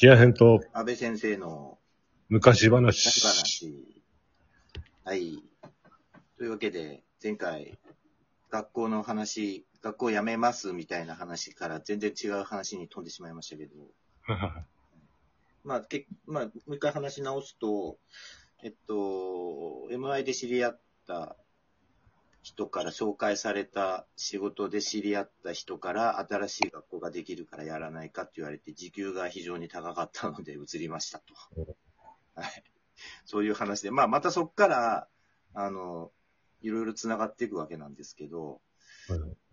冷やへんと安倍先生の昔話。昔話。はい。というわけで、前回、学校の話、学校辞めますみたいな話から全然違う話に飛んでしまいましたけど、まあ、けまあ、もう一回話し直すと、えっと、MI で知り合った人から紹介された仕事で知り合った人から新しい学校ができるからやらないかって言われて時給が非常に高かったので移りましたと。はい。そういう話で、まあまたそっから、あの、いろいろ繋がっていくわけなんですけど、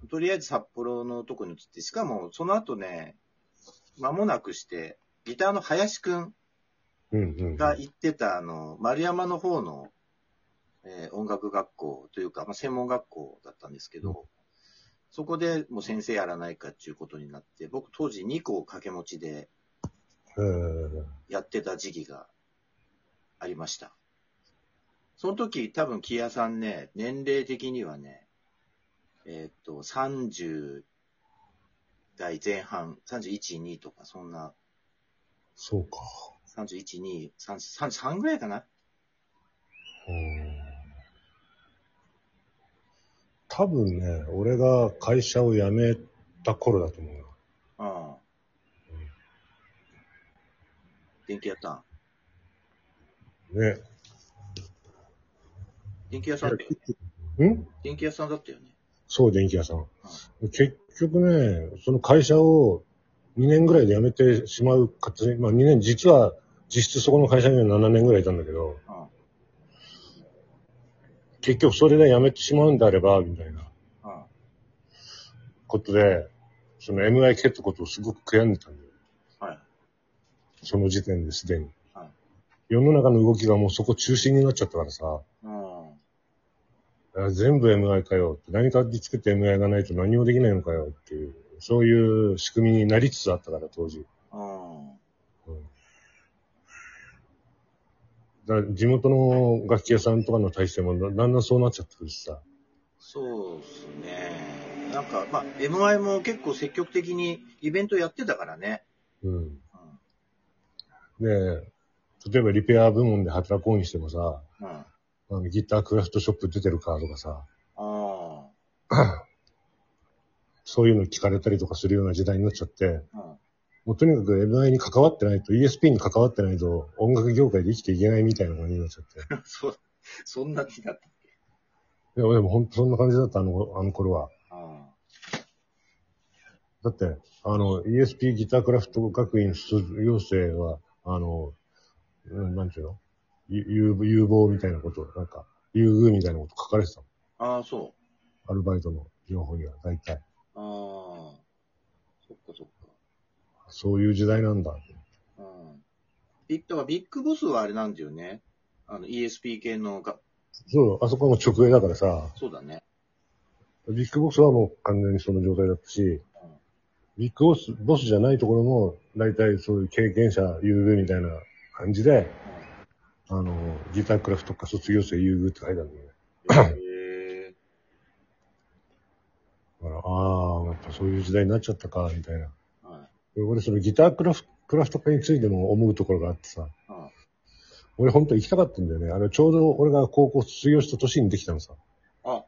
とりあえず札幌のとこに移って、しかもその後ね、間もなくして、ギターの林くん。が行ってた、あの、丸山の方の、えー音楽学校というか、まあ、専門学校だったんですけど、そこでもう先生やらないかっていうことになって、僕当時2校掛け持ちでえーやってた時期がありました。その時多分木屋さんね、年齢的にはね、えーっと、30代前半、31、2とか、そんな、そうか。31、2、3、33ぐらいかな？多分ね、俺が会社を辞めた頃だと思うな。ああ。電気屋さん。ね。電気屋さんだよね。ん？電気屋さんだったよね。そう、電気屋さん。結局ね、その会社を2年ぐらいで辞めてしまう形に、まあ2年、実は実質そこの会社には7年ぐらいいたんだけど、あ結局それで辞めてしまうんであれば、みたいなことで、その MI 蹴ったことをすごく悔やんでたんだよ。あ。はい。その時点ですでにはい。世の中の動きがもうそこ中心になっちゃったからさ、うん。あ全部 MI かよって、何かにつけて MI がないと何もできないのかよっていう、そういう仕組みになりつつあったから、当時。うん。だから地元の楽器屋さんとかの体制もだだんだんそうなっちゃってくるしさ。そうっすね。なんか、まあ、MI も結構積極的にイベントやってたからね。うん。で、例えばリペア部門で働こうにしてもさ、うん。あのギタークラフトショップ出てるかとかさ、あ。そういうの聞かれたりとかするような時代になっちゃって、うん。もうとにかく MI に関わってないと、ESP に関わってないと音楽業界で生きていけないみたいな感じになっちゃって。そう、そんな気だった。いや、でも本当そんな感じだった、あの、あの頃は。あだって、あの、ESP ギタークラフト学院卒業生は、あの、うんなんていうの？ゆ有有望みたいなこと、なんか、優遇みたいなこと書かれてた。ああ、そう。アルバイトの情報には、大体。ああ。そっかそっか。そういう時代なんだ。うん。ビッだからビッグボスはあれなんだよね。あの ESP 系のが、そう、あそこはもう直営だからさ、そうだね。ビッグボスはもう完全にその状態だったし、ビッグボス、ボスじゃないところも、大体そういう経験者優遇みたいな感じで、あの、ギタークラフトか卒業生優遇って書いてあるんだよね。うん。へえ。だからああ、やっぱそういう時代になっちゃったか、みたいな。はい。俺そのギタークラフクラフト化についても思うところがあってさ、あ俺本当行きたかったんだよね。あれちょうど俺が高校卒業した年にできたのさ。あ、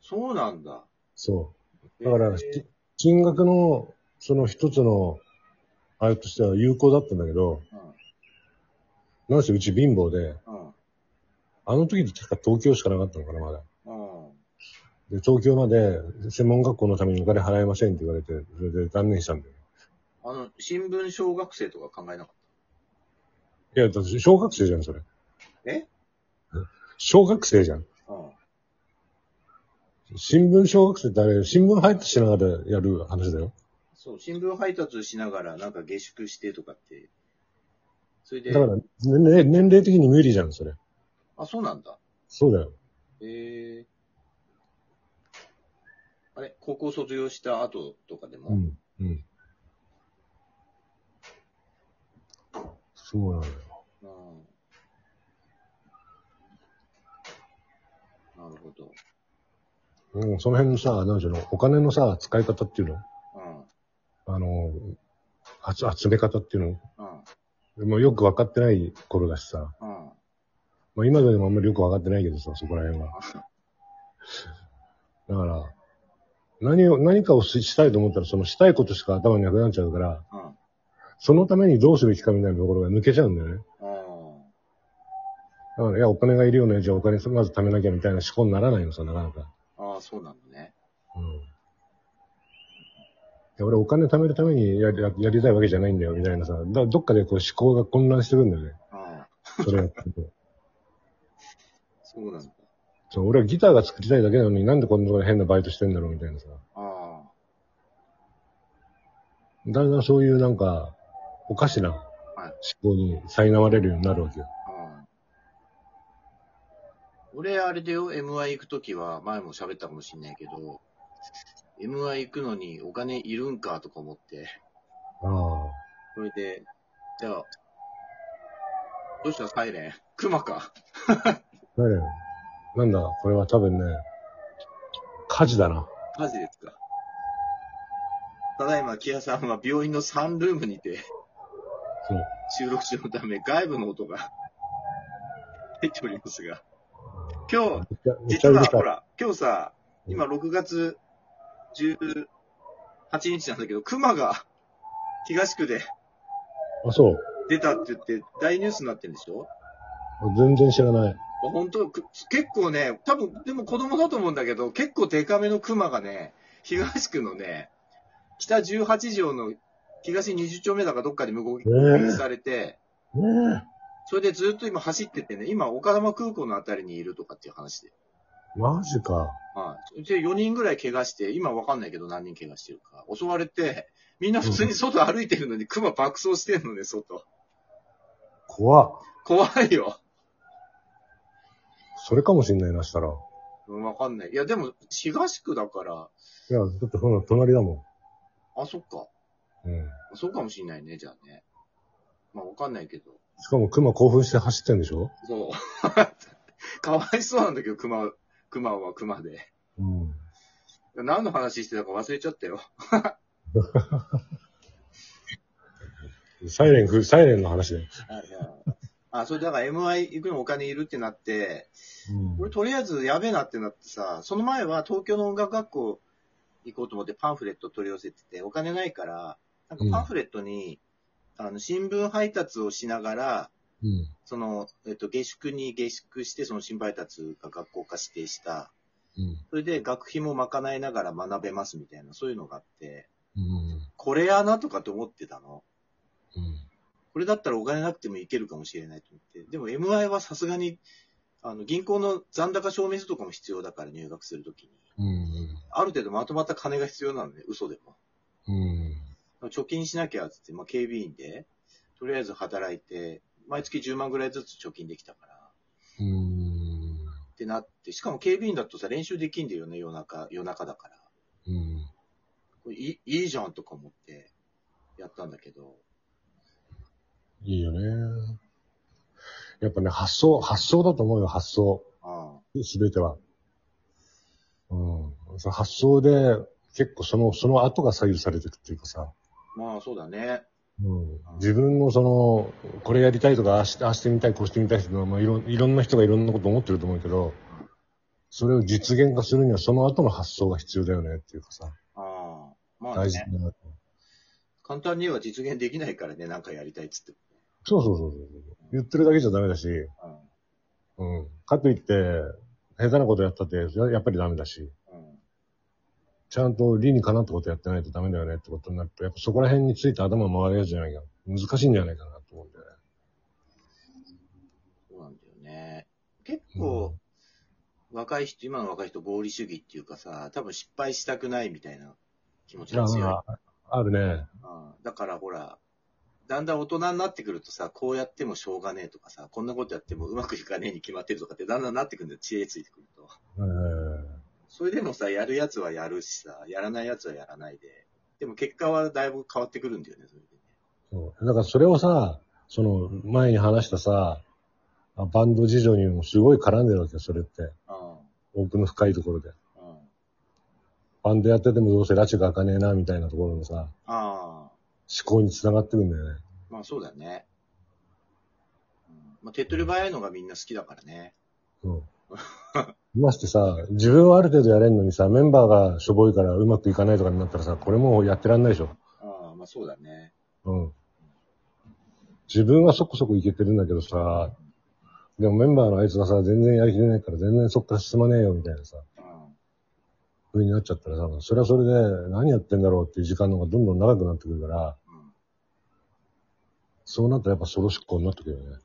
そうなんだ。そう。だから、へきえ金額の、その一つの、あれとしては有効だったんだけど、なんせうち貧乏で。あの時って確か東京しかなかったのかな、まだ。うん。で、東京まで専門学校のためにお金払えませんって言われて、それで断念したんだよ。あの、新聞小学生とか考えなかっいや、だって小学生じゃん、それ。え？小学生じゃん。たうん。新聞小学生ってあれ、新聞配達しながらやる話だよ。そう、新聞配達しながらなんか下宿してとかって。それで、だから、ねね年齢的に無理じゃん、それ。あ、そうなんだ。そうだよ。へえ。あれ高校卒業した後とかでも、うん。うん。そうなのよ。うんなるほど。うん、その辺のさ、なんていうの、お金のさ、使い方っていうの？うん。あの、集集め方っていうの？うん。もうよく分かってない頃だしさ。うん。まあ今でもあんまりよく分かってないけどさ、そこら辺は。だから、何を、何かをししたいと思ったら、そのしたいことしか頭になくなっちゃうから、うん。そのためにどうすべきかみたいなところが抜けちゃうんだよね。うん。だから、いや、お金がいるよね、じゃあお金まず貯めなきゃみたいな思考にならないのさ、なかなか。ああ、そうなんだね。うん。いや、俺お金貯めるためにやりややりたいわけじゃないんだよ、みたいなさ。だどっかでこう思考が混乱してくんだよね。うん。それやってると。そうなんだ。そう、俺はギターが作りたいだけなのになんでこんなところで変なバイトしてんだろうみたいなさ。あだんだんそういうなんか、おかしな思考に苛まれるようになるわけよ。俺、あれだよ、MI 行くときは、前も喋ったかもしんないけど、MI 行くのにお金いるんかとか思って、ああ。それで、じゃあ、どうした？サイレン？熊か。何なんだ、これは多分ね、火事だな。マジですか。ただいま、キアさんは病院のサンルームにて。収録中のため外部の音が 入っておりますが、今日、実。はほら、今日さ、今6月18日なんだけど、熊が東区であ、そう。出たって言って大ニュースになってるんでしょ？全然知らない。本当？く結構ね、多分、でも子供だと思うんだけど、結構デカめの熊がね、東区のね、北18条の東20丁目だかどっかで向こうにされて、ねそれでずっと今走っててね、今岡山空港のあたりにいるとかっていう話で。え。マジか。はい。で、4人ぐらい怪我して、今わかんないけど何人怪我してるか。襲われて、みんな普通に外歩いてるのに熊爆走してんのね、外。怖っ。怖いよ。それかもしんないな、したら。いうんわかんない。いや、でも、東区だから、や、だってそんな隣だもあ、そっか。ん。うん。そうかもしんないね、じゃあね。まあ、わかんないけど。しかも熊興奮して走ってんでしょ？そう。かわいそうなんだけど、熊、熊は熊で。うん。何の話してたか忘れちゃったよ。サイレン、サイレンの話で。あ、いやあそれだから MI 行くのお金いるってなって、うん。俺とりあえずやべえなってなってさ、その前は東京の音楽学校行こうと思ってパンフレット取り寄せてて、お金ないから、なんかパンフレットに、あの、新聞配達をしながら、うん。その、えっと、下宿に下宿して、その新聞配達が学校化指定した。うん。それで学費も賄いながら学べますみたいな、そういうのがあって、うん。これやなとかって思ってたの。うん。これだったらお金なくてもいけるかもしれないと思って。でも MI はさすがに、あの、銀行の残高証明書とかも必要だから入学するときに。うん。ある程度まとまった金が必要なのね、嘘でも。うん。貯金しなきゃっつって、まあ、警備員で、とりあえず働いて、毎月10万ぐらいずつ貯金できたから、うん。ってなって、しかも警備員だとさ、練習できんだよね、夜中、夜中だから。うん。これいいいいじゃんとか思って、やったんだけど、いいよね。やっぱね、発想、発想だと思うよ、発想。あすべては。うん。発想で、結構その、その後が左右されていくっていうかさ。あ、まあそうだね。うん。自分のその、これやりたいとか、ああしてああしてみたい、こうしてみたいっていうのは、まあいろ、いろんな人がいろんなこと思ってると思うけど、それを実現化するにはその後の発想が必要だよねっていうかさ。ああ、まあ大事だね。な。簡単には実現できないからね、なんかやりたいっつってそうそうそうそう。言ってるだけじゃダメだし、もうん。かといって、下手なことやったって、ややっぱりダメだし。ちゃんと理にかなったことやってないとダメだよねってことになると、やっぱそこら辺について頭回るやつじゃないか。難しいんじゃないかなと思うんだよね。そうなんだよね。結構、若い人、今の若い人合理主義っていうかさ、多分失敗したくないみたいな気持ちが強い。ああ、あるね。うんだからほら、だんだん大人になってくるとさ、こうやってもしょうがねえとかさ、こんなことやってもうまくいかねえに決まってるとかってだんだんなってくるんだよ、知恵ついてくると。えーそれでもさ、やるやつはやるしさ、やらないやつはやらないで。でも結果はだいぶ変わってくるんだよね、それでね。そう。だからそれをさ、その前に話したさ、あバンド事情にもすごい絡んでるわけよ、それって。うん。奥の深いところで。うん。バンドやっててもどうせ拉致が開かねえな、みたいなところのさ、思。考につながってくんだよね。まあそうだね。まあ、手っ取り早いのがみんな好きだからね。うん。ましてさ、自分はある程度やれんのにさ、メンバーがしょぼいからうまくいかないとかになったらさ、これもうやってらんないでしょ。ああ、まあそうだね。うん。自分はそこそこいけてるんだけどさ、でもメンバーのあいつがさ、全然やりきれないから全然そっから進まねえよみたいなさ、うん。風になっちゃったらさ、それはそれで何やってんだろうっていう時間の方がどんどん長くなってくるから、うん。そうなったらやっぱソロ思考になってくるよね。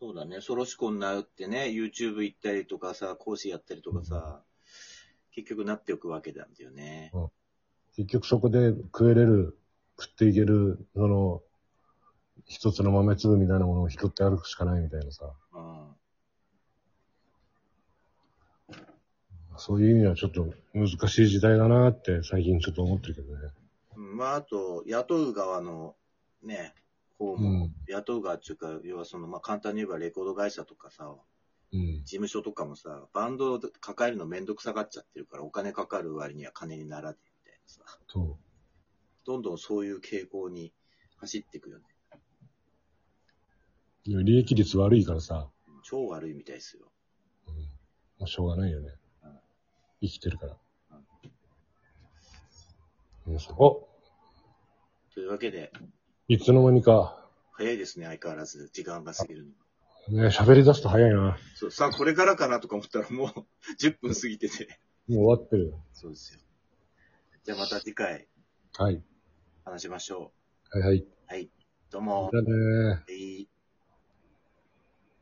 うん。そうだね。ソロシコになるってね、YouTube 行ったりとかさ、講師やったりとかさ、結局なっておくわけなんだよね。結局そこで食えれる、食っていける、その、一つの豆粒みたいなものを拾って歩くしかないみたいなさ、うん。そういう意味ではちょっと難しい時代だなって最近ちょっと思ってるけどね。うんまあ、あと、雇う側の、ね、方うも、ん。雇う側っていうか、要はその、まあ、簡単に言えばレコード会社とかさ、うん。事務所とかもさ、バンドを抱えるのめんどくさがっちゃってるから、お金かかる割には金にならねえみたいなさ、そどんどんそういう傾向に走っていくよね。う。でも利益率悪いからさ、超悪いみたいですよ。うん。まあ、しょうがないよねうん。生きてるから。うん、おというわけで、いつの間にか、早いですね、相変わらず、時間が過ぎるの。ね、喋り出すと早いな。そう、さあ、これからかなとか思ったらもう 10分過ぎてて。もう終わってるよ。そうですよ。じゃあまた次回はい。話しましょはいはい。う。はい。どうも。じゃあねー。はい。